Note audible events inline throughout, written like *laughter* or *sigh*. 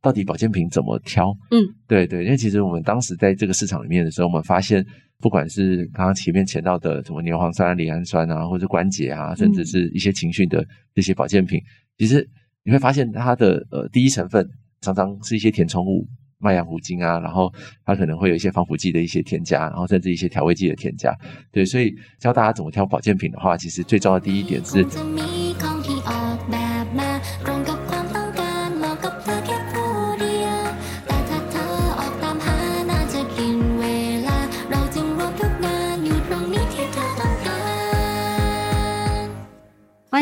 到底保健品怎么挑？嗯，对对，因为其实我们当时在这个市场里面的时候，我们发现，不管是刚刚前面提到的什么牛磺酸、赖氨酸啊，或者关节啊，甚至是一些情绪的这些保健品，其实你会发现它的呃第一成分常常是一些填充物。麦芽糊精啊，然后它可能会有一些防腐剂的一些添加，然后甚至一些调味剂的添加。对，所以教大家怎么挑保健品的话，其实最重要的第一点是。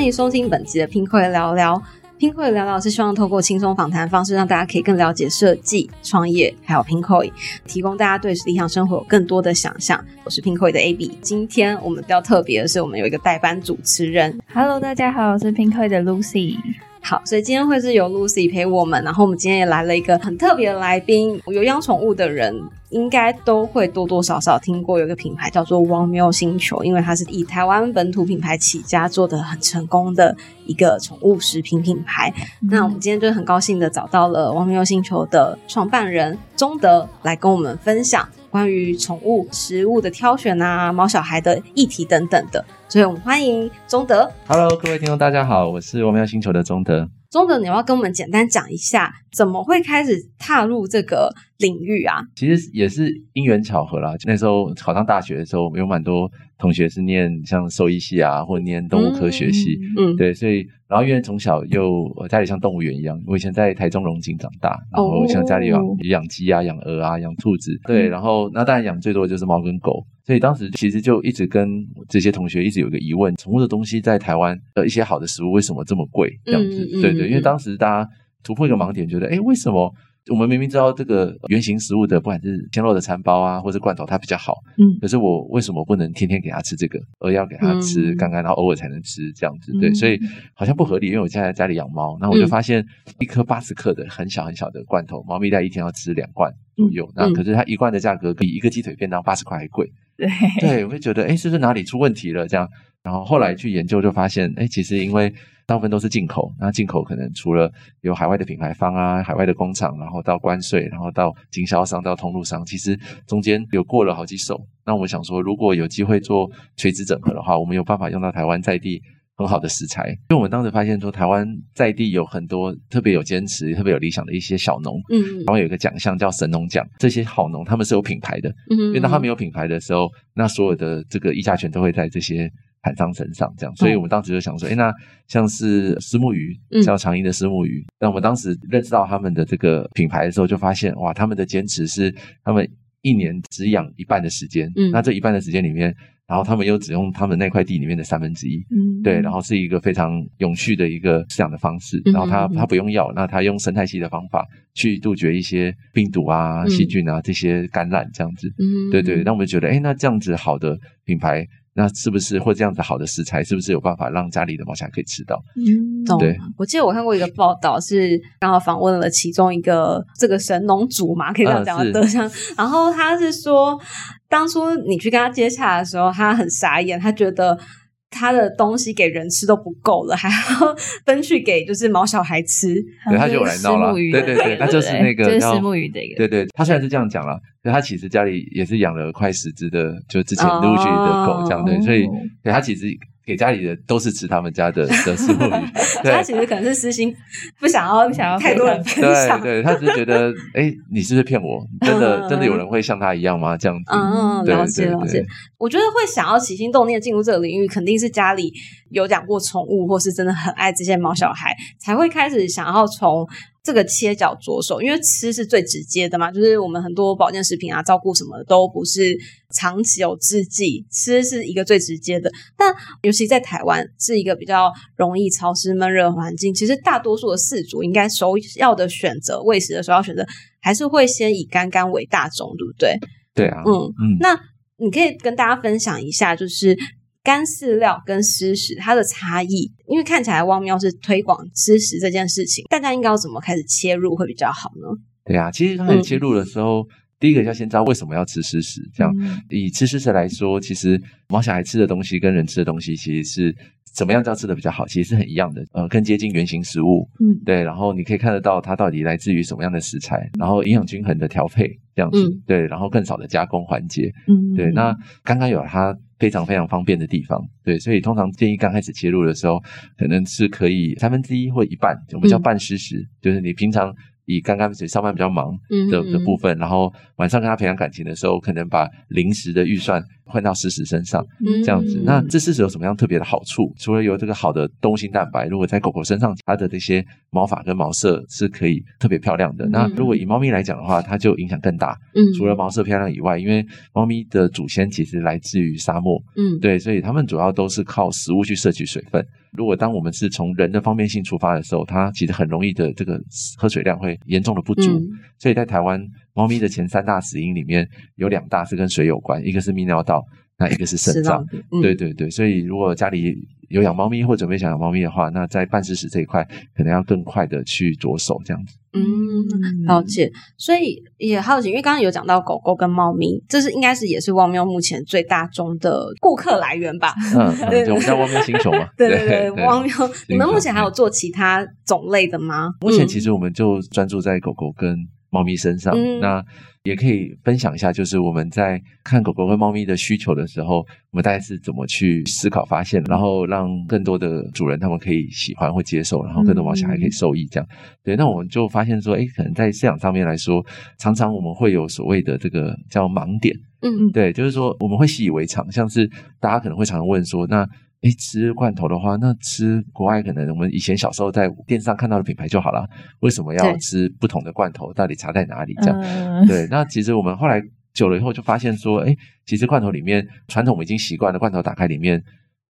迎收听本集的拼会聊聊。拼会聊聊是希望透过轻松访谈方式，让大家可以更了解设计、创业，还有拼会，提供大家对理想生活有更多的想象。我是拼会的 AB，今天我们比较特别的是，我们有一个代班主持人。Hello，大家好，我是拼会的 Lucy。好，所以今天会是由 Lucy 陪我们，然后我们今天也来了一个很特别的来宾。有养宠物的人应该都会多多少少听过有一个品牌叫做汪喵星球，因为它是以台湾本土品牌起家，做的很成功的一个宠物食品品牌。那我们今天就很高兴的找到了汪喵星球的创办人钟德来跟我们分享关于宠物食物的挑选啊、猫小孩的议题等等的。所以我们欢迎中德。Hello，各位听众，大家好，我是我们喵星球的中德。中德，你要跟我们简单讲一下，怎么会开始踏入这个领域啊？其实也是因缘巧合啦。那时候考上大学的时候，有蛮多同学是念像兽医系啊，或念动物科学系。嗯，对，所以然后因为从小又家里像动物园一样，我以前在台中龙井长大，然后像家里养养鸡啊、养鹅啊、养兔子。对，然后那当然养最多的就是猫跟狗。所以当时其实就一直跟这些同学一直有个疑问：宠物的东西在台湾的一些好的食物为什么这么贵？这样子，对对，因为当时大家突破一个盲点，觉得哎，为什么我们明明知道这个原型食物的，不管是鲜肉的餐包啊，或者罐头，它比较好，嗯，可是我为什么不能天天给它吃这个，而要给它吃刚刚，然后偶尔才能吃这样子？对，所以好像不合理。因为我现在在家里养猫，那我就发现一颗八十克的很小很小的罐头，猫咪在一天要吃两罐左右，那可是它一罐的价格比一个鸡腿便当八十块还贵。*laughs* 对，我会觉得，哎，是不是哪里出问题了？这样，然后后来去研究，就发现，哎，其实因为大部分都是进口，那进口可能除了有海外的品牌方啊，海外的工厂，然后到关税，然后到经销商，到通路商，其实中间有过了好几手。那我们想说，如果有机会做垂直整合的话，我们有办法用到台湾在地。很好的食材，因为我们当时发现说，台湾在地有很多特别有坚持、特别有理想的一些小农，嗯，然后有一个奖项叫神农奖，这些好农他们是有品牌的，嗯，因为当他们有品牌的时候，那所有的这个议价权都会在这些厂商身上，这样，所以我们当时就想说，哎，那像是石目鱼，像长营的石目鱼，那我们当时认识到他们的这个品牌的时候，就发现哇，他们的坚持是他们一年只养一半的时间，嗯，那这一半的时间里面。然后他们又只用他们那块地里面的三分之一，嗯，对，然后是一个非常永续的一个饲养的方式。然后他他不用药，那他用生态系的方法去杜绝一些病毒啊、细菌啊这些感染，这样子。嗯，对对。那我们觉得，哎，那这样子好的品牌。那是不是或这样子好的食材，是不是有办法让家里的猫小孩可以吃到？嗯，对。我记得我看过一个报道，是刚好访问了其中一个这个神农主嘛，可以这样讲的像。然后他是说，当初你去跟他接洽的时候，他很傻眼，他觉得。他的东西给人吃都不够了，*laughs* 还要分去给就是毛小孩吃，对，他就来闹了。对对对，他就是那个就是石目鱼的一个。对对，他虽然是这样讲了，可他其实家里也是养了快十只的，就之前陆续的狗这样对，所以对他其实。给家里人都是吃他们家的的石目鱼，他其实可能是私心，不想要不想要太多人分享，对，他只是觉得，哎，你是不是骗我？真的真的有人会像他一样吗？这样子，嗯，了解了解。我觉得会想要起心动念进入这个领域，肯定是家里有养过宠物，或是真的很爱这些毛小孩，才会开始想要从。这个切角着手，因为吃是最直接的嘛，就是我们很多保健食品啊，照顾什么都不是长期有之计，吃是一个最直接的。但尤其在台湾是一个比较容易潮湿闷热环境，其实大多数的饲主应该首要的选择喂食的时候要选择，还是会先以干干为大宗，对不对？对啊，嗯嗯。那你可以跟大家分享一下，就是。干饲料跟湿食它的差异，因为看起来汪喵是推广湿食这件事情，大家应该要怎么开始切入会比较好呢？对啊，其实刚开始切入的时候，第一个要先知道为什么要吃湿食，这样嗯。以吃湿食来说，其实猫小孩吃的东西跟人吃的东西其实是怎么样叫吃的比较好，其实是很一样的，呃，更接近原型食物，嗯。对，然后你可以看得到它到底来自于什么样的食材，然后营养均衡的调配这样子，嗯。对，然后更少的加工环节，嗯。对，那刚刚有它非常非常方便的地方，对，所以通常建议刚开始切入的时候，可能是可以三分之一或一半，我们叫嗯。半湿食，就是你平常以刚刚上班比较忙嗯的的嗯。部分，然后晚上跟他培养感情的时候，可能把零食的预算换到湿食身上，嗯这样子。那这湿食有什么样特别的好处？除了有这个好的动物性蛋白，如果在狗狗身上，它的这些毛发跟毛色是可以特别漂亮的。那如果以猫咪来讲的话，它就影响更大。嗯除了毛色漂亮以外，因为猫咪的祖先其实来自于沙漠，嗯对，所以它们主要都是靠食物去摄取水分。如果当我们是从人的方面性出发的时候，它其实很容易的这个喝水量会严重的不足。嗯所以在台湾，猫咪的前三大死因里面有两大是跟水有关，一个是泌尿道，那一个是肾脏。嗯对对对，所以如果家里有养猫咪或准备想养猫咪的话，那在半湿食这一块可能要更快的去着手这样子。嗯，了解。所以也好奇，因为刚刚有讲到狗狗跟猫咪，这是应该是也是汪喵目前最大宗的顾客来源吧？嗯，对嗯我们叫汪喵星球嘛。*laughs* 对对对，汪喵，你们目前还有做其他种类的吗？目前嗯其实我们就专注在狗狗跟猫咪身上，嗯。那也可以分享一下，就是我们在看狗狗跟猫咪的需求的时候，我们大概是怎么去思考发现，然后让更多的主人他们可以喜欢或接受，然后更多毛小孩可以受益，这样。对，那我们就发现说，哎，可能在饲养上面来说，常常我们会有所谓的这个叫盲点，嗯。对，就是说我们会习以为常，像是大家可能会常常问说，那诶吃罐头的话，那吃国外可能我们以前小时候在电视上看到的品牌就好了，为什么要吃不同的罐头？到底差在哪里？这样、嗯对。那其实我们后来久了以后就发现说，哎其实罐头里面传统我们已经习惯了，罐头打开里面。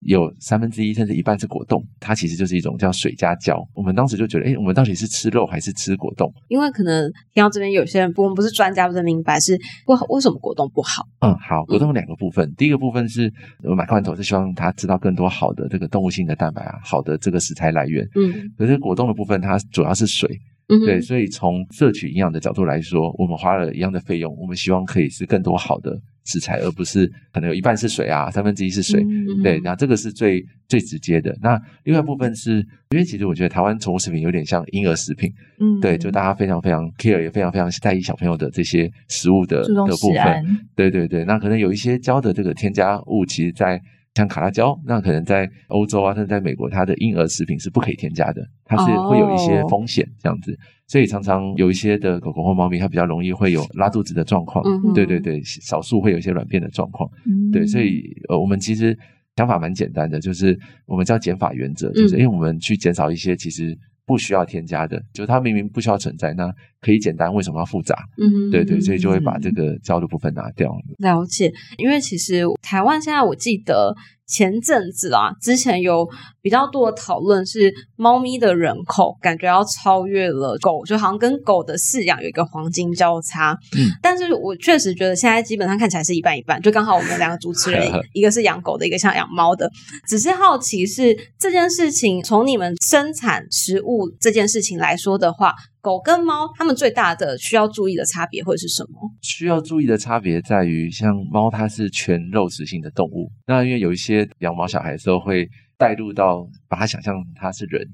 有三分之一甚至一半是果冻，它其实就是一种叫水加胶。我们当时就觉得，哎我们到底是吃肉还是吃果冻？因为可能听到这边有些人，不，我们不是专家，不是明白是不为什么果冻不好？嗯，好，果冻有两个部分。第一个部分是我买罐头是希望它知道更多好的这个动物性的蛋白啊，好的这个食材来源。嗯可是果冻的部分它主要是水，嗯对，所以从摄取营养的角度来说，我们花了一样的费用，我们希望可以是更多好的食材，而不是可能有一半是水啊，三分之一是水。嗯对，那这个是最最直接的。那另外一部分是因为其实我觉得台湾宠物食品有点像婴儿食品，嗯对，就大家非常非常 care，也非常非常在意小朋友的这些食物的的部分。对对对，那可能有一些胶的这个添加物，其实在像卡拉胶，那可能在欧洲啊，甚至在美国，它的婴儿食品是不可以添加的，它是会有一些哦风险这样子，所以常常有一些的狗狗或猫咪，它比较容易会有拉肚子的状况。对对对，少数会有一些软便的状况。嗯对，所以呃，我们其实想法蛮简单的，就是我们叫减法原则，就是嗯因为我们去减少一些其实不需要添加的，就是它明明不需要存在，那可以简单，为什么要复杂？嗯，对对，所以就会把这个胶的部分拿掉。了解，因为其实台湾现在我记得前阵子啊，之前有比较多的讨论是猫咪的人口感觉要超越了狗，就好像跟狗的饲养有一个黄金交叉。嗯，但是我确实觉得现在基本上看起来是一半一半，就刚好我们两个主持人，*laughs* 一个是养狗的，一个像养猫的。只是好奇是这件事情，从你们生产食物这件事情来说的话，狗跟猫它们最大的需要注意的差别会是什么？需要注意的差别在于，像猫它是全肉食性的动物，那因为有一些养毛小孩的时候会带入到把它想象它是人。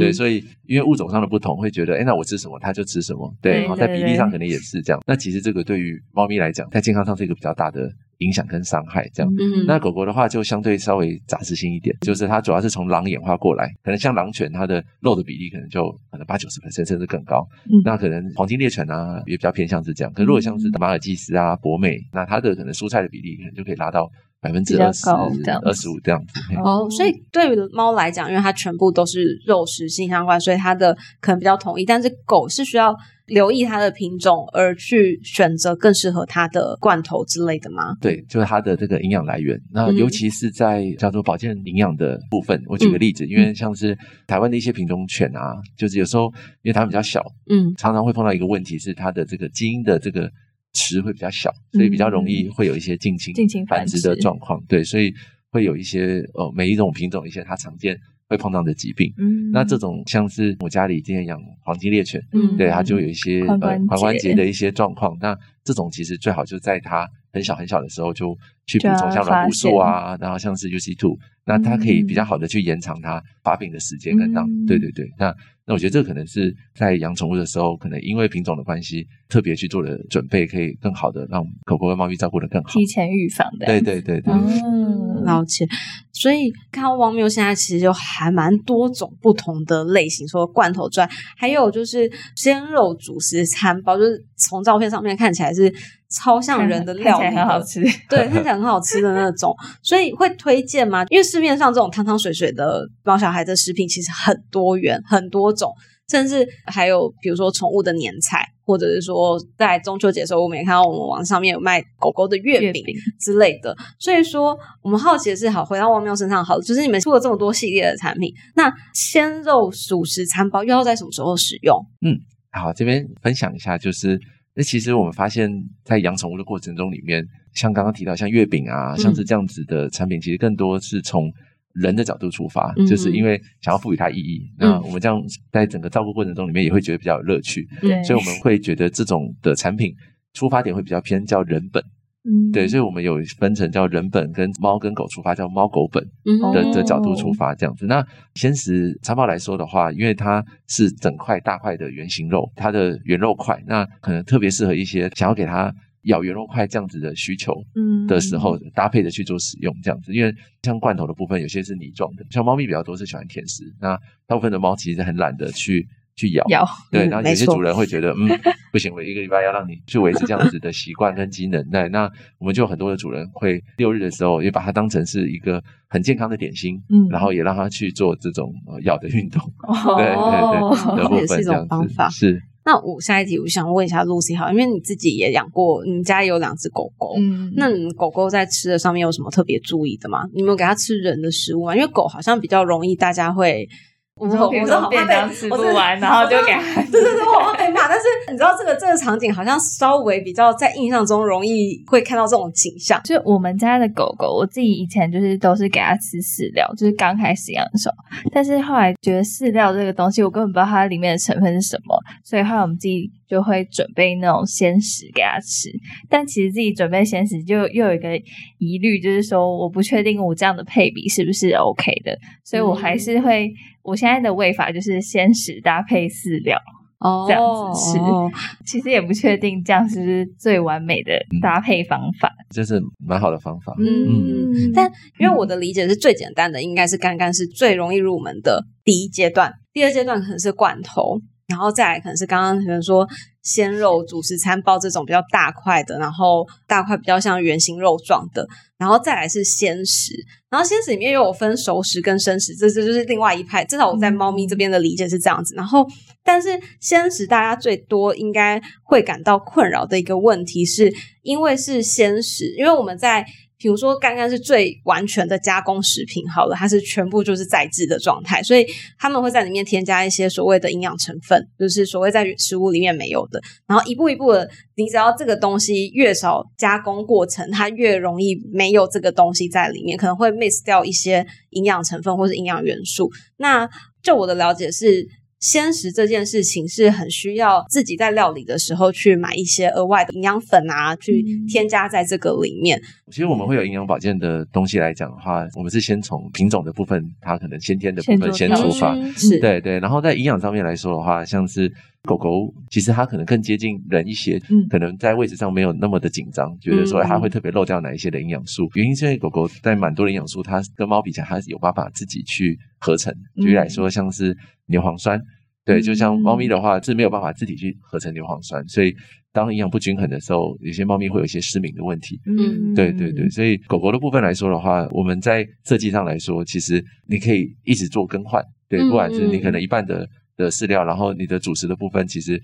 对，所以因为物种上的不同，会觉得，哎，那我吃什么，它就吃什么，对，然后在比例上可能也是这样。那其实这个对于猫咪来讲，在健康上是一个比较大的影响跟伤害，这样。嗯，那狗狗的话就相对稍微杂食性一点，就是它主要是从狼演化过来，可能像狼犬它的肉的比例可能就可能八九十 percent 甚至更高。嗯那可能黄金猎犬啊也比较偏向是这样，可如果像是马尔济斯啊、博美，那它的可能蔬菜的比例可能就可以拉到百分之二十、二十五这样子。哦，所以对于猫来讲，因为它全部都是肉食性相关，所以它的可能比较统一。但是狗是需要留意它的品种，而去选择更适合它的罐头之类的吗？对，就是它的这个营养来源。那嗯尤其是在叫做保健营养的部分，我举个例子，因为像是台湾的一些品种犬啊，就是有时候因为它们比较小，嗯常常会碰到一个问题是它的这个基因的这个池会比较小，所以比较容易会有一些近亲近亲繁繁殖的状况。对，所以会有一些呃每一种品种一些它常见会碰到的疾病。嗯那这种像是我家里今天养黄金猎犬，嗯对它就有一些呃髋关节的一些状况。那这种其实最好就在它很小很小的时候就去补充像软骨素啊，然后像是 UC two，那它可以比较嗯好的去延长它发病的时间跟让、嗯。对对对，那那我觉得这个可能是在养宠物的时候，可能因为品种的关系，特别去做的准备，可以更好的让狗狗跟猫咪照顾的更好。提前预防的。对对对对，嗯，了解，所以看到汪喵现在其实就还蛮多种不同的类型，除了罐头之外，还有就是鲜肉主食餐包，就是从照片上面看起来是超像人的料很好，吃。对，看起来很好吃的那种，*laughs* 所以会推荐吗？因为市面上这种汤汤水水的毛小孩的食品其实很多元，很多种，甚至还有比如说宠物的年菜，或者是说在中秋节的时候，我们也看到我们网上面有卖狗狗的月饼之类的。所以说，我们好奇的是，好回到汪喵身上好，就是你们出了这么多系列的产品，那鲜肉熟食餐包又要在什么时候使用？嗯好，这边分享一下，就是那其实我们发现，在养宠物的过程中里面，像刚刚提到像月饼啊，像是这样子的产品，其实更多是从人的角度出发，嗯就是因为想要赋予它意义。那我们这样在整个照顾过程中里面，也会觉得比较有乐趣，对，所以我们会觉得这种的产品出发点会比较偏叫人本。嗯对，所以我们有分成叫人本跟猫跟狗出发，叫猫狗本。嗯的哦的角度出发，这样子。那鲜食餐包来说的话，因为它是整块大块的圆形肉，它的圆肉块，那可能特别适合一些想要给它咬圆肉块这样子的需求嗯的时候，搭配着去做使用，这样子。因为像罐头的部分，有些是泥状的，像猫咪比较多是喜欢甜食，那大部分的猫其实很懒得去去咬。咬对，然后有些主人会觉得，嗯，不行，我一个礼拜要让你去维持这样子的习惯跟机能。那那我们就有很多的主人会六日的时候也把它当成是一个很健康的点心，嗯然后也让它去做这种呃咬的运动，哦对对对的部分这样子方法是。那我下一题我想问一下 Lucy 好，因为你自己也养过，你们家也有两只狗狗，嗯那你们狗狗在吃的上面有什么特别注意的吗？你们有给它吃人的食物吗？因为狗好像比较容易大家会。我你说比如说便当吃不完 *laughs* 然后就给它对对对，我好怕被骂。但是你知道这个这个场景好像稍微比较在印象中容易会看到这种景象。就我们家的狗狗，我自己以前就是都是给它吃饲料，就是刚开始养的时候，但是后来觉得饲料这个东西，我根本不知道它里面的成分是什么，所以后来我们自己就会准备那种鲜食给它吃。但其实自己准备鲜食就又有一个疑虑，就是说我不确定我这样的配比是不是 OK 的，所以我还是会，我现在的喂法就是鲜食搭配饲料。哦这样子吃哦其实也不确定这样是不是最完美的搭配方法。这是蛮好的方法。嗯，但因为我的理解是最简单的，应该是刚刚是最容易入门的第一阶段，第二阶段可能是罐头，然后再来可能是刚刚可能说鲜肉主食餐包这种比较大块的，然后大块比较像圆形肉状的，然后再来是鲜食，然后鲜食里面又有分熟食跟生食，这这就是另外一派。至少我在猫咪这边的理解是这样子。然后，但是鲜食大家最多应该会感到困扰的一个问题是，因为是鲜食，因为我们在比如说干干是最完全的加工食品，好了，它是全部就是在制的状态，所以他们会在里面添加一些所谓的营养成分，就是所谓在食物里面没有的。然后一步一步的，你只要这个东西越少加工过程，它越容易没有这个东西在里面，可能会 miss 掉一些营养成分或是营养元素。那就我的了解是。鲜食这件事情是很需要自己在料理的时候去买一些额外的营养粉啊，去嗯添加在这个里面。其实我们会有营养保健的东西来讲的话，我们是先从品种的部分，它可能先天的部分先出发。嗯是，对对，然后在营养上面来说的话，像是狗狗，其实它可能更接近人一些，嗯可能在位置上没有那么的紧张，觉得说嗯它会特别漏掉哪一些的营养素。原因是因为狗狗在蛮多的营养素，它跟猫比起来，它是有办法自己去合成。举例来说，像是牛磺酸。对，就像猫咪的话是没有办法自己去合成牛磺酸，所以当营养不均衡的时候，有些猫咪会有一些失明的问题。嗯对对对，所以狗狗的部分来说的话，我们在设计上来说，其实你可以一直做更换，对，嗯不管是你可嗯能一半的的饲料，然后你的主食的部分，其实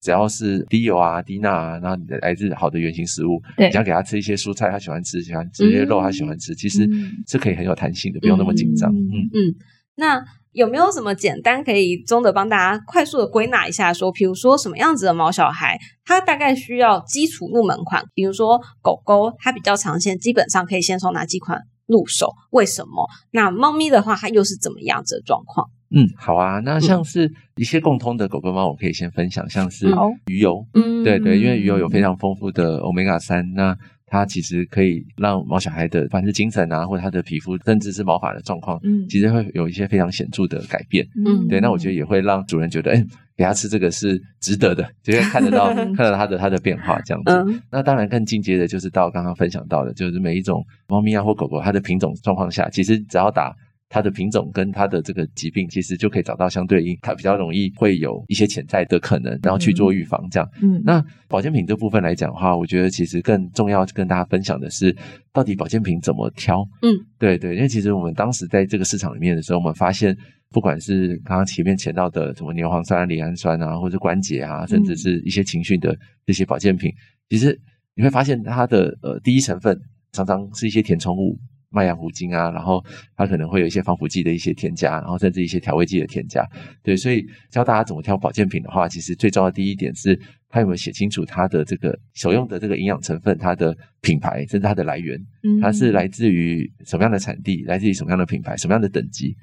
只要是低油啊、低钠啊，然后你的来自好的原型食物，对你要给它吃一些蔬菜，它喜欢吃，喜欢吃一些肉，它喜欢吃，其实嗯是可以很有弹性的，不用那么紧张。嗯嗯，那有没有什么简单可以中的帮大家快速的归纳一下说，比如说什么样子的毛小孩，它大概需要基础入门款，比如说狗狗，它比较常见，基本上可以先从哪几款入手？为什么？那猫咪的话，它又是怎么样子的状况？嗯，好啊。那像是一些共通的狗跟猫，我可以先分享，像是鱼油。嗯对对，因为鱼油有非常丰富的 omega 三，那它其实可以让毛小孩的，不管是精神啊，或者他的皮肤，甚至是毛发的状况，嗯其实会有一些非常显著的改变。嗯对，那我觉得也会让主人觉得，哎，给他吃这个是值得的，就会看得到 *laughs* 看得到它的它的变化这样子。嗯那当然更进阶的就是到刚刚分享到的，就是每一种猫咪啊或狗狗它的品种状况下，其实只要打。它的品种跟它的这个疾病，其实就可以找到相对应，它比较容易会有一些潜在的可能，然后去做预防这样。嗯那保健品这部分来讲的话，我觉得其实更重要跟大家分享的是，到底保健品怎么挑？嗯，对对，因为其实我们当时在这个市场里面的时候，我们发现，不管是刚刚前面前到的什么牛磺酸、赖氨酸啊，或者关节啊，甚至是一些情绪的这些保健品，其实你会发现它的呃第一成分常常是一些填充物。麦芽糊精啊，然后它可能会有一些防腐剂的一些添加，然后甚至一些调味剂的添加。对，所以教大家怎么挑保健品的话，其实最重要的第一点是它有没有写清楚它的这个所用的这个营养成分、它的品牌，甚至它的来源，嗯它是来自于什么样的产地，来自于什么样的品牌，什么样的等级。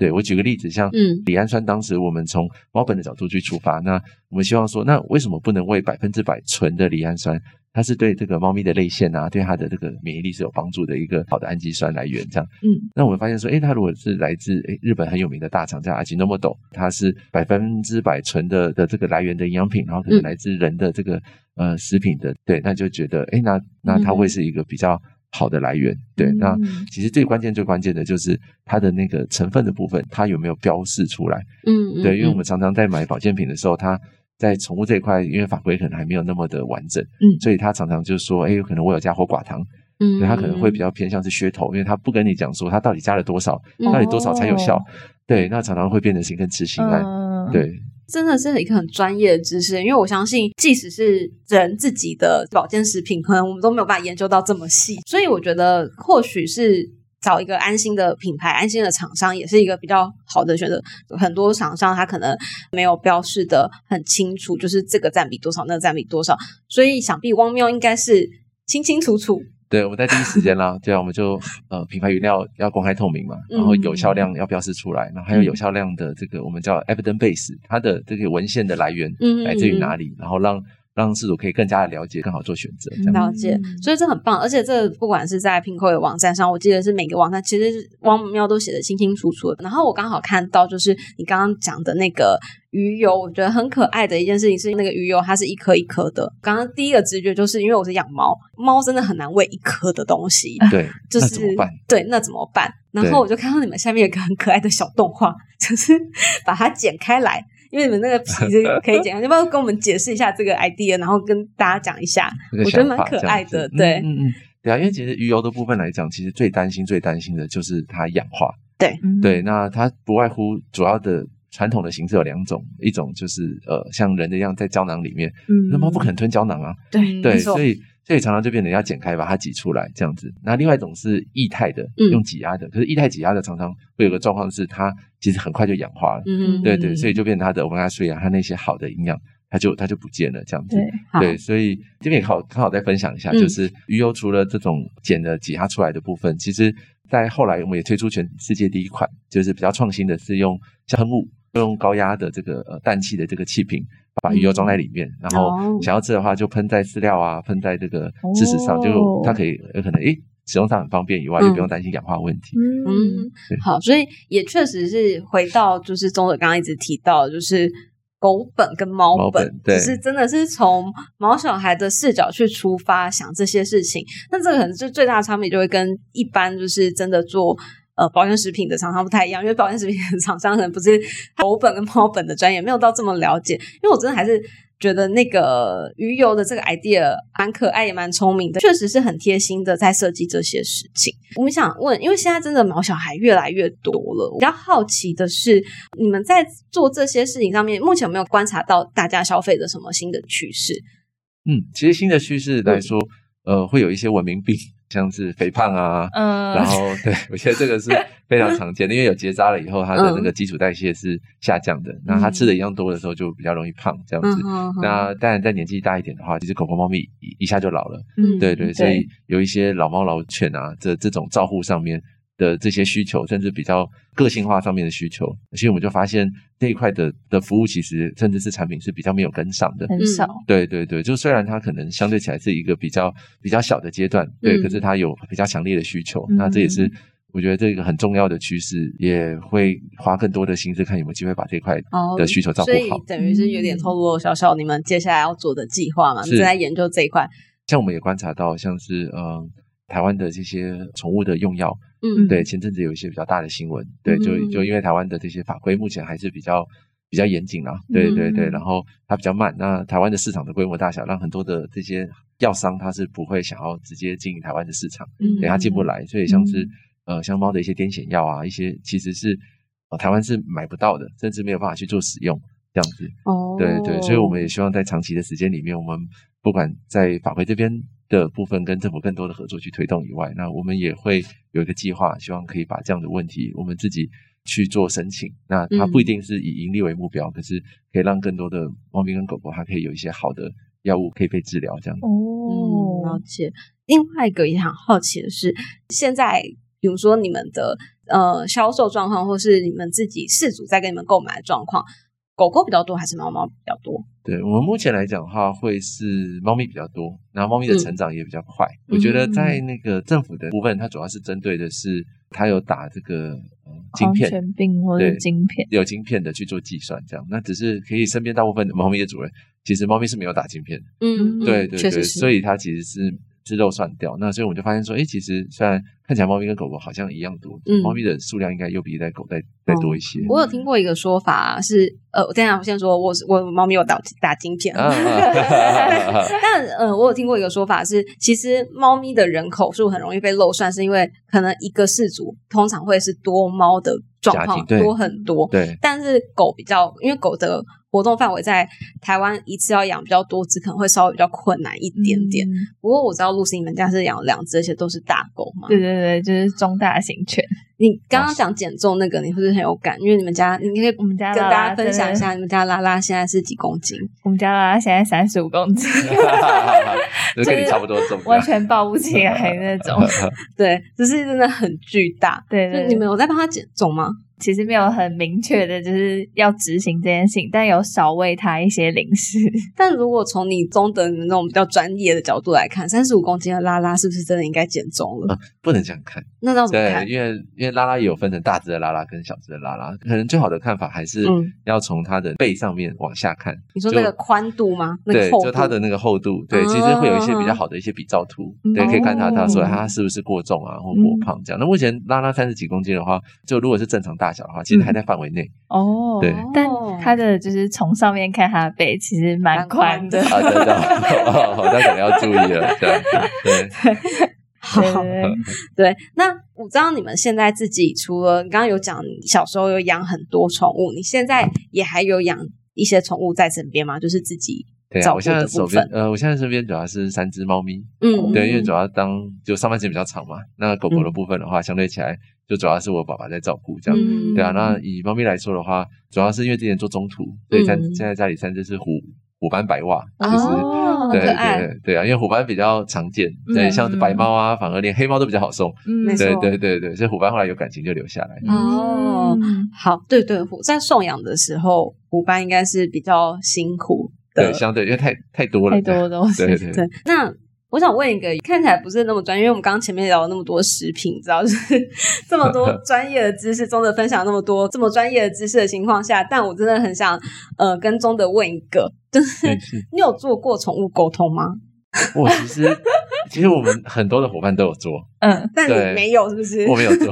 对我举个例子，像嗯李氨酸，当时我们从猫本的角度去出发，那我们希望说，那为什么不能喂百分之百纯的李氨酸？它是对这个猫咪的泪腺啊，对它的这个免疫力是有帮助的一个好的氨基酸来源。这样，嗯，那我们发现说，诶，它如果是来自诶日本很有名的大厂叫阿基诺莫斗，它是百分之百纯的的这个来源的营养品，然后可能嗯来自人的这个呃食品的，对，那就觉得诶，那那它会是一个比较好的来源。对，那嗯其实最关键最关键的就是它的那个成分的部分，它有没有标示出来？嗯，对，因为我们常常在买保健品的时候，它在宠物这一块，因为法规可能还没有那么的完整，嗯所以它常常就是说，哎，有可能我有加或寡糖，嗯，所以它可能会比较偏向是噱头，因为它不跟你讲说它到底加了多少，嗯到底多少才有效哦。对，那常常会变成心跟吃心案。嗯，对，真的是一个很专业的知识，因为我相信，即使是人自己的保健食品，可能我们都没有办法研究到这么细，所以我觉得或许是。找一个安心的品牌、安心的厂商，也是一个比较好的选择。很多厂商他可能没有标示的很清楚，就是这个占比多少，那个占比多少，所以想必汪喵应该是清清楚楚。对，我们在第一时间啦，对啊，我们就呃品牌原料要公开透明嘛，然后有效量要标示出来，然后还有有效量的这个我们叫 evidence base，它的这个文献的来源嗯来自于哪里，然后让让饲主可以更加的了解，更好做选择。了解嗯，所以这很棒，而且这不管是在 Pinko 的网站上，我记得是每个网站其实汪喵都写的清清楚楚的。然后我刚好看到，就是你刚刚讲的那个鱼油，我觉得很可爱的一件事情是，那个鱼油它是一颗一颗的。刚刚第一个直觉就是因为我是养猫，猫真的很难喂一颗的东西，*laughs* 对，就是那怎么办？对，那怎么办？然对后我就看到你们下面有一个很可爱的小动画，*laughs* 就是把它剪开来。因为你们那个皮子可以剪开，要不要跟我们解释一下这个 idea，*laughs* 然后跟大家讲一下？我觉得蛮可爱的，对，嗯嗯嗯，对啊，因为其实鱼油的部分来讲，其实最担心、最担心的就是它氧化。对。对，那它不外乎主要的传统的形式有两种，一种就是呃像人的一样在胶囊里面，嗯。那猫不可能吞胶囊啊，对对，所以所以常常就变成要剪开把它挤出来这样子。那另外一种是液态的，嗯用挤压的，可是液态挤压的常常会有个状况是它其实很快就氧化了，嗯，对对，嗯所以就变成它的 omega 3啊，它那些好的营养。它就它就不见了，这样子。对，对，所以这边也好刚好再分享一下，嗯就是鱼油除了这种碱的挤压出来的部分，其实在后来我们也推出全世界第一款，就是比较创新的，是用喷雾，用高压的这个呃氮气的这个气瓶，把鱼油装在里面，然后哦。想要吃的话就喷在饲料啊，喷在这个事实上，哦就它可以有可能诶使用上很方便以外，嗯。也不用担心氧化问题。嗯。好，所以也确实是回到就是宗哲刚刚一直提到，就是狗本跟猫猫本，本对。只是真的是从毛小孩的视角去出发想这些事情，那这个可能就最大的差别就会跟一般就是真的做。呃，保健食品的厂商不太一样，因为保健食品的厂商可能不是狗本跟猫本的专业，没有到这么了解。因为我真的还是觉得那个鱼油的这个 idea 蛮可爱，也蛮聪明的，确实是很贴心的在设计这些事情。我们想问，因为现在真的毛小孩越来越多了，比较好奇的是，你们在做这些事情上面，目前有没有观察到大家消费的什么新的趋势？嗯，其实新的趋势来说，呃，会有一些文明病像是肥胖啊，嗯，然后对我觉得这个是非常常见的，因为有结扎了以后，它的那个基础代谢是下降的，那它吃的一样多的时候就比较容易胖这样子。嗯那当然在年纪大一点的话，其实狗狗、猫咪一一下就老了，嗯对对，所以有一些老猫老犬啊，这这种照护上面的这些需求，甚至比较个性化上面的需求，所以我们就发现这一块的的服务，其实甚至是产品是比较没有跟上的。很少，对对对，就虽然它可能相对起来是一个比较比较小的阶段，对，嗯可是它有比较强烈的需求，嗯那这也是我觉得这个很重要的趋势，也会花更多的心思看有没有机会把这块哦的需求照顾所以好。等于是有点透露小小你们接下来要做的计划嘛，正在研究这一块。像我们也观察到，像是呃台湾的这些宠物的用药，嗯，对，前阵子有一些比较大的新闻，对，就嗯。就因为台湾的这些法规目前还是比较比较严谨啊，对对对，嗯然后它比较慢，那台湾的市场的规模大小，让很多的这些药商他是不会想要直接经营台湾的市场，嗯。对，它进不来，所以像是呃像猫的一些癫痫药啊，一些其实是呃台湾是买不到的，甚至没有办法去做使用这样子，哦，对对，所以我们也希望在长期的时间里面，我们不管在法规这边的部分跟政府更多的合作去推动以外，那我们也会有一个计划，希望可以把这样的问题我们自己去做申请。那它不一定是以盈利为目标，可是可以让更多的猫咪跟狗狗，它可以有一些好的药物可以被治疗，这样。嗯，了哦，解。另外一个也很好奇的是，现在比如说你们的呃销售状况，或是你们自己事主在跟你们购买的状况，狗狗比较多还是猫猫比较多？对我们目前来讲的话，会是猫咪比较多，然后猫咪的嗯成长也比较快。我觉得在那个政府的部分，它主要是针对的是它有打这个呃晶狂片，犬病或者对晶片，有晶片的去做计算，这样。那只是可以身边大部分的猫咪的主人，其实猫咪是没有打晶片的，嗯，对对对。所以它其实是是肉算掉。那所以我就发现说，哎，其实虽然看起来猫咪跟狗狗好像一样多，嗯猫咪的数量应该又比在狗再再多一些。我有听过一个说法是，呃，我等一下我先说，我是我猫咪有打打晶片，*laughs* 但呃，我有听过一个说法是，其实猫咪的人口数很容易被漏算，是因为可能一个氏族通常会是多猫的状况多很多，对但是狗比较，因为狗的活动范围在台湾一次要养比较多只，可能会稍微比较困难一点点。嗯不过我知道露西你们家是养了两只，而且都是大狗嘛。对对对，就是中大型犬。你刚刚讲减重那个，你会不是很有感？因为你们家，你可以我们家跟大家分享一下，你们家拉拉现在是几公斤？我们家拉拉现在三十五公斤，*laughs* 就跟你差不多重，完全抱不起来那种。*laughs* 对，只是真的很巨大。对对，就你们有在帮他减重吗？其实没有很明确的，就是要执行这件事情，但有少喂它一些零食。*laughs* 但如果从你中等的那种比较专业的角度来看，三十五公斤的拉拉是不是真的应该减重了？不能这样看。那要怎么对，因为因为拉拉也有分成大只的拉拉跟小只的拉拉，可能最好的看法还是嗯要从它的背上面往下看。你说那个宽度吗？那对个，厚度？就它的那个厚度，对，哦其实会有一些比较好的一些比照图，对，可以看到它说它是不是过重啊或过胖这样。那目前拉拉三十几公斤的话，就如果是正常大小的话，其实还在范围内哦对但它的就是从上面看它的背，其实蛮宽的。啊，真的，哦，那可能要注意了，这样，对。好对对对 *laughs* 对。那我知道你们现在自己除了你刚刚有讲，小时候有养很多宠物，你现在也还有养一些宠物在身边吗？就是自己对啊，我现在。手边呃，我现在身边主要是三只猫咪，嗯，对，因为主要当就上班时间比较长嘛，那狗狗的嗯部分的话，相对起来就主要是我爸爸在照顾这样。嗯对啊，那以猫咪来说的话，主要是因为之前做中途，所以三嗯现在家里三只是虎虎斑白袜，就是哦，对对对啊，因为虎斑比较常见，嗯对，像是白猫啊，反而连黑猫都比较好送。嗯对对对对，所以虎斑后来有感情就留下来。哦嗯好，对对，虎在送养的时候，虎斑应该是比较辛苦的对，，相对因为太太多了，太多东西对对对，那我想问一个看起来不是那么专业，因为我们刚刚前面聊了那么多食品，你知道，就是 *laughs* 这么多 *laughs* 专业的知识，中的分享那么多这么专业的知识的情况下，但我真的很想呃跟中的问一个，就是你有做过宠物沟通吗？*laughs* 我其实其实我们很多的伙伴都有做，嗯但你没有，是不是？我没有做，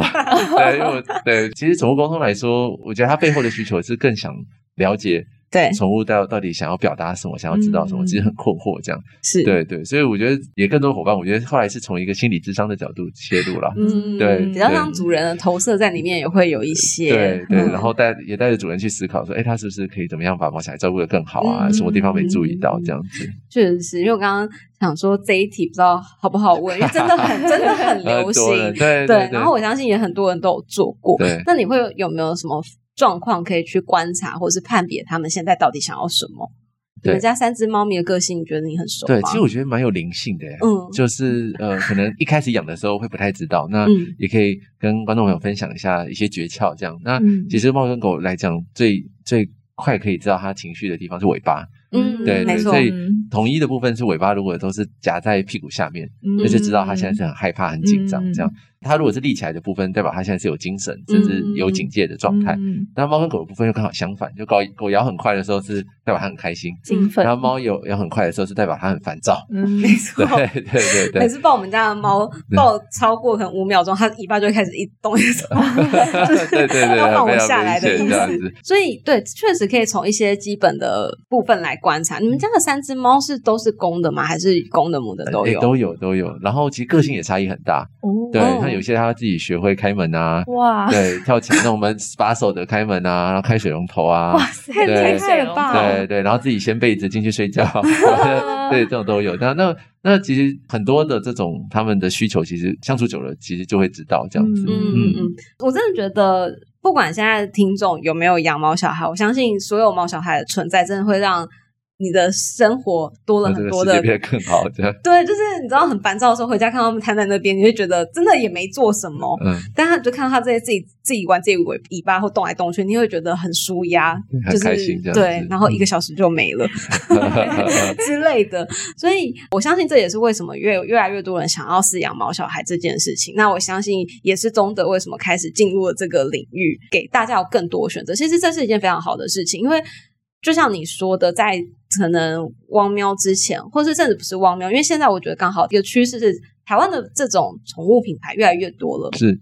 对，因为我对，其实宠物沟通来说，我觉得它背后的需求是更想了解对宠物到到底想要表达什么，想要知道什么，嗯其实很困惑这样。是，对对，所以我觉得也更多伙伴，我觉得后来是从一个心理智商的角度切入了。嗯，对比较让主人的投射在里面，也会有一些，对对，嗯然后带也带着主人去思考说，哎，他是不是可以怎么样把毛小孩照顾得更好啊？嗯什么地方没注意到这样子？确实是因为我刚刚想说这一题不知道好不好问，*laughs* 因为真的很真的很流行 *laughs* 对对，然后我相信也很多人都有做过。对那你会有有没有什么状况可以去观察，或是判别他们现在到底想要什么？你对们家三只猫咪的个性，你觉得你很熟吗？对，其实我觉得蛮有灵性的耶，嗯 *laughs* 就是呃，可能一开始养的时候会不太知道，那嗯也可以跟观众朋友分享一下一些诀窍。这样，那嗯其实猫跟狗来讲，最最快可以知道它情绪的地方是尾巴，嗯，对对，没错所，以嗯统一的部分是尾巴，如果都是夹在屁股下面，嗯那就知道它现在是很害怕、很紧张嗯这样。它如果是立起来的部分，代表它现在是有精神，甚至有警戒的状态。嗯猫跟狗的部分又刚好相反，就狗狗摇很快的时候是代表它很开心，兴奋然后猫摇摇很快的时候是代表它很烦躁。嗯没错对。对对对每次抱我们家的猫抱超过可能五秒钟，它尾巴就会开始一动一动，*laughs* 就是对对对要放我下来的意思。所以对，确实可以从一些基本的部分来观察。你们家的三只猫是都是公的吗？还是公的母的都有？诶都有都有。然后其实个性也差异很大，哦对，哦像有些他自己学会开门啊，哇。对，跳起来那种门 *laughs* 把手的开门啊，然后开水龙头啊，哇塞，太对厉害了吧对对，然后自己掀被子进去睡觉，*laughs* 对，这种都有。那那那其实很多的这种他们的需求，其实相处久了，其实就会知道这样子。嗯嗯。嗯，我真的觉得，不管现在的听众有没有养猫小孩，我相信所有猫小孩的存在，真的会让你的生活多了很多的变得更好，*laughs* 对，就是你知道很烦躁的时候，回家看到他们瘫在那边，你会觉得真的也没做什么，嗯，但他就看到他这些自己自己玩自己尾尾巴或动来动去，你会觉得很舒压，就是开心这样对，然后一个小时就没了 *laughs* 之类的。所以我相信这也是为什么越越来越多人想要饲养毛小孩这件事情。那我相信也是中德为什么开始进入了这个领域，给大家有更多选择。其实这是一件非常好的事情，因为就像你说的，在可能汪喵之前，或是甚至不是汪喵，因为现在我觉得刚好一个趋势是台湾的这种宠物品牌越来越多了。是，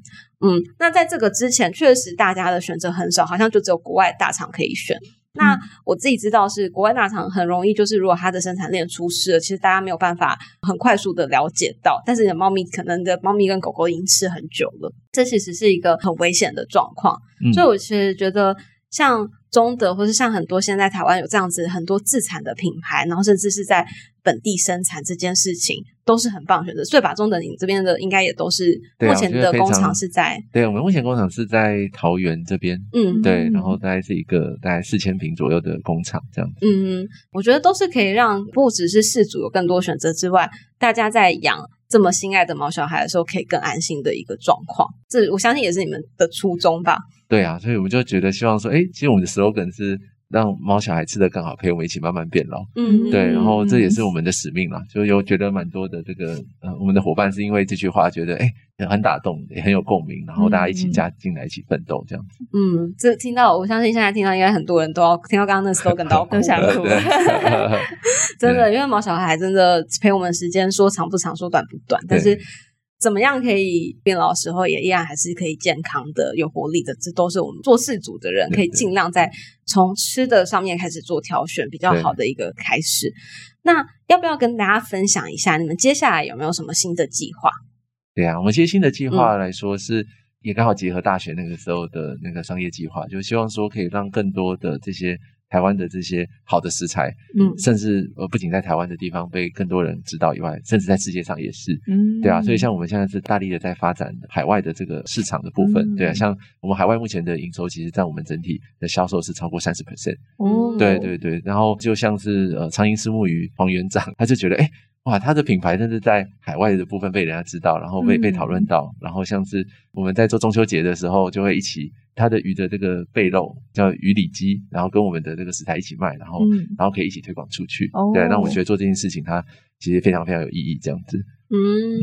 嗯，那在这个之前，确实大家的选择很少，好像就只有国外大厂可以选。那我自己知道是国外大厂很容易，就是如果它的生产链出事了，其实大家没有办法很快速的了解到。但是你的猫咪可能你的猫咪跟狗狗已经吃很久了，这其实是一个很危险的状况。嗯所以我其实觉得，像中德或是像很多现在台湾有这样子很多自产的品牌，然后甚至是在本地生产这件事情，都是很棒的选择。所以把中德你这边的应该也都是目前的工厂是在对我们目前工厂是在桃园这边，嗯对，嗯然后大概是一个大概四千平左右的工厂这样子。嗯，我觉得都是可以让不只是事主有更多选择之外，大家在养这么心爱的毛小孩的时候，可以更安心的一个状况。这我相信也是你们的初衷吧。对啊，所以我们就觉得希望说，哎，其实我们的 slogan 是让猫小孩吃得更好，陪我们一起慢慢变老。嗯，对，然后这也是我们的使命啦，就有觉得蛮多的这个呃，我们的伙伴是因为这句话觉得哎很打动，也很有共鸣，然后大家一起加进来一起奋斗这样子。嗯，这听到我相信现在听到应该很多人都要听到刚刚那 slogan 都要想了哭对 *laughs* *laughs* 真的，因为毛小孩真的陪我们时间说长不长，说短不短，但是怎么样可以变老的时候也依然还是可以健康的、有活力的，这都是我们做事主的人可以尽量在从吃的上面开始做挑选，比较好的一个开始。那要不要跟大家分享一下，你们接下来有没有什么新的计划？对啊，我们其实新的计嗯划来说是。也刚好结合大学那个时候的那个商业计划，就希望说可以让更多的这些台湾的这些好的食材，嗯甚至呃不仅在台湾的地方被更多人知道以外，甚至在世界上也是。嗯对啊，所以像我们现在是大力的在发展海外的这个市场的部分，嗯对啊，像我们海外目前的营收，其实占我们整体的销售是超过三十 percent，哦对对对，然后就像是呃苍蝇丝木鱼黄园长，他就觉得哎。哇，他的品牌真是在海外的部分被人家知道，然后被、嗯被讨论到，然后像是我们在做中秋节的时候，就会一起他的鱼的这个背肉叫鱼里脊，然后跟我们的这个食材一起卖，然后、嗯然后可以一起推广出去。哦对，那我觉得做这件事情，它其实非常非常有意义，这样子。嗯，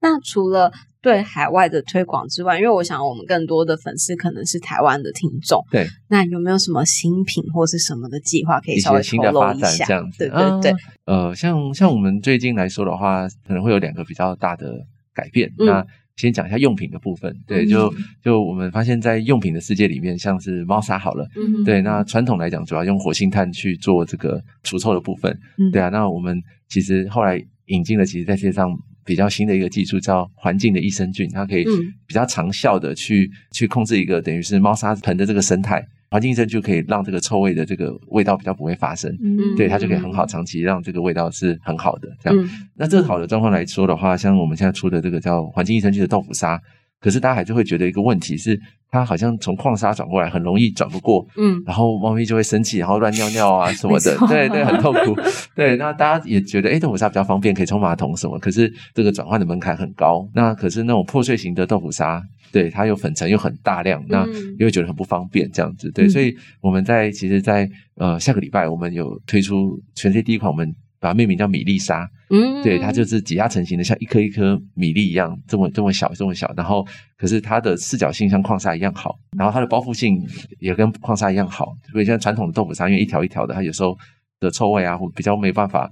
那除了对海外的推广之外，因为我想我们更多的粉丝可能是台湾的听众，对，那有没有什么新品或是什么的计划可以一稍微新的一下？展这样子。对对对啊，呃，像像我们最近来说的话，可能会有两个比较大的改变。嗯那先讲一下用品的部分。对，嗯就就我们发现，在用品的世界里面，像是猫砂好了，嗯对，那传统来讲，主要用活性炭去做这个除臭的部分。嗯对啊，那我们其实后来引进了，其实在世界上比较新的一个技术，叫环境的益生菌，它可以嗯比较长效的去去控制一个等于是猫砂盆的这个生态。环境益生菌可以让这个臭味的这个味道比较不会发生，嗯对它就可以很好长期让这个味道是很好的。这样，嗯那这个好的状况来说的话，像我们现在出的这个叫环境益生菌的豆腐砂，可是大家还是会觉得一个问题是，它好像从矿砂转过来很容易转不过，嗯然后猫咪就会生气，然后乱尿尿啊什么的对对，*laughs* 很痛苦。对，那大家也觉得，哎，豆腐砂比较方便，可以冲马桶什么，可是这个转换的门槛很高。那可是那种破碎型的豆腐砂，对它有粉尘又很大量，那嗯又会觉得很不方便这样子。对，嗯所以我们在其实在，呃下个礼拜我们有推出全世界第一款，我们把它命名叫米粒沙。嗯，对，它就是挤压成型的，像一颗一颗米粒一样，这么这么小，这么小。然后，可是它的视角性像矿沙一样好，然后它的包覆性也跟矿沙一样好。所以像传统的豆腐砂，因为一条一条的，它有时候的臭味啊，或比较没办法。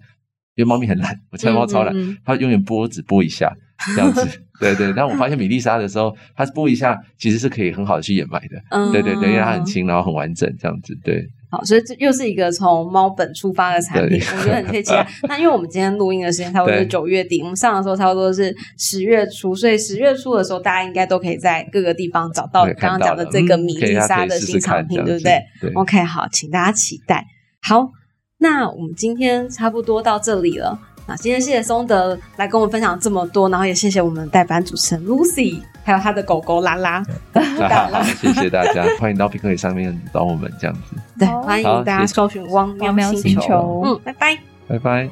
因为猫咪很懒，我家猫超懒，嗯嗯嗯它永远拨只拨一下这样子。*laughs* 对对，但我发现米粒沙的时候，它拨一下其实是可以很好的去掩埋的。嗯对对对，因为它很轻，然后很完整这样子。对，好，所以这又是一个从猫本出发的产品，我觉得很贴切啊。*laughs* 那因为我们今天录音的时间差不多是对九月底，我们上的时候差不多是十月初，所以十月初的时候，大家应该都可以在各个地方找到刚刚讲的这个嗯米粒可以大家可以沙的新产品，对不对对？OK，好，请大家期待。好，那我们今天差不多到这里了。那今天谢谢松德来跟我们分享这么多，然后也谢谢我们代班主持人 Lucy，还有他的狗狗拉 *laughs* *laughs* 拉。好，谢谢大家，欢迎到 p i c 上面找我们这样子，对，好欢迎大家搜寻汪喵喵喵星球。星球嗯，拜拜。拜拜。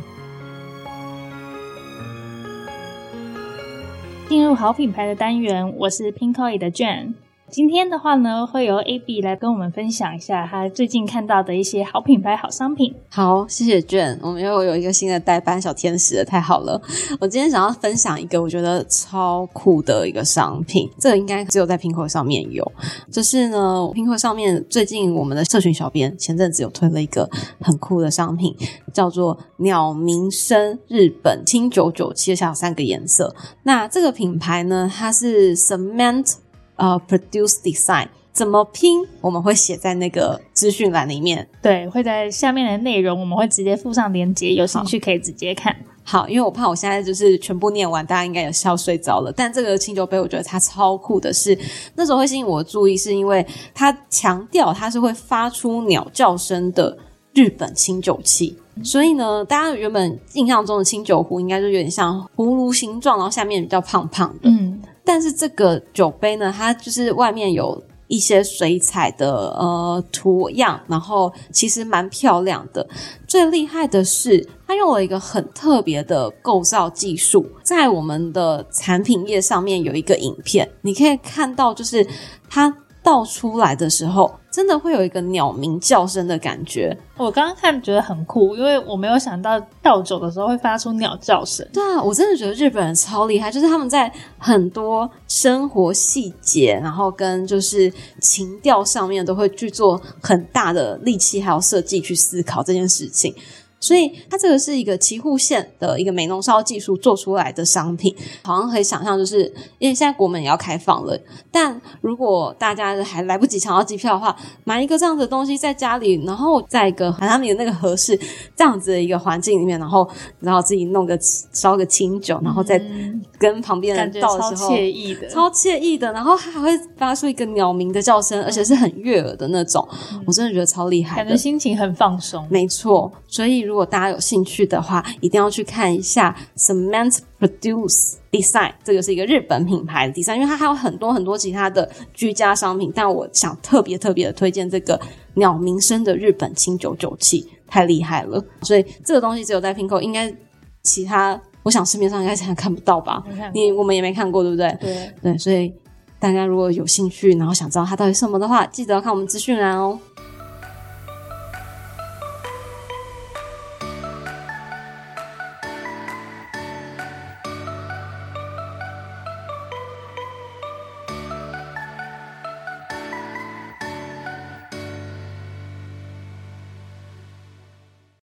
进入好品牌的单元，我是 Pinkoi 的 Jane。今天的话呢，会由 AB 来跟我们分享一下他最近看到的一些好品牌、好商品。好，谢谢卷，我们又有一个新的代班小天使了，太好了！我今天想要分享一个我觉得超酷的一个商品，这个应该只有在 Pinko 上面有。就是呢，Pinko 上面最近我们的社群小编前阵子有推了一个很酷的商品，叫做鸟鸣声日本清九九七，下三个颜色。那这个品牌呢，它是 Cement 呃 Produce Design。怎么拼？我们会写在那个资讯栏里面。对，会在下面的内容我们会直接附上链接，有兴趣可以直接看。好，因为我怕我现在就是全部念完，大家应该也是要睡着了。但这个清酒杯，我觉得它超酷的是，那时候会吸引我的注意，是因为它强调它是会发出鸟叫声的日本清酒器。所以呢，大家原本印象中的清酒壶应该就有点像葫芦形状，然后下面比较胖胖的。嗯，但是这个酒杯呢，它就是外面有一些水彩的呃图样，然后其实蛮漂亮的。最厉害的是，它用了一个很特别的构造技术，在我们的产品页上面有一个影片，你可以看到，就是它倒出来的时候，真的会有一个鸟鸣叫声的感觉。我刚刚看觉得很酷，因为我没有想到倒酒的时候会发出鸟叫声。对啊，我真的觉得日本人超厉害，就是他们在很多生活细节，然后跟就是情调上面都会去做很大的力气还有设计去思考这件事情。所以它这个是一个骑护线的一个美浓烧技术做出来的商品，好像可以想象，就是因为现在国门也要开放了，但如果大家还来不及抢到机票的话，买一个这样子的东西在家里，然后在一个把他们的那个合适这样子的一个环境里面，然后然后自己弄个烧个清酒，然后再嗯跟旁边人感觉超倒的时候，超惬意的，超惬意的，然后还会发出一个鸟鸣的叫声，而且是很悦耳的那种，我真的觉得超厉害的感觉。心情很放松。没错，所以如果大家有兴趣的话，一定要去看一下 Cement Produce Design，这个是一个日本品牌的 design，因为它还有很多很多其他的居家商品，但我想特别特别的推荐这个鸟鸣声的日本清酒酒器，太厉害了。所以这个东西只有在 Pinko，应该其他我想市面上应该现在看不到吧你我们也没看过，对不对？对，对，所以大家如果有兴趣，然后想知道它到底什么的话，记得要看我们资讯栏哦。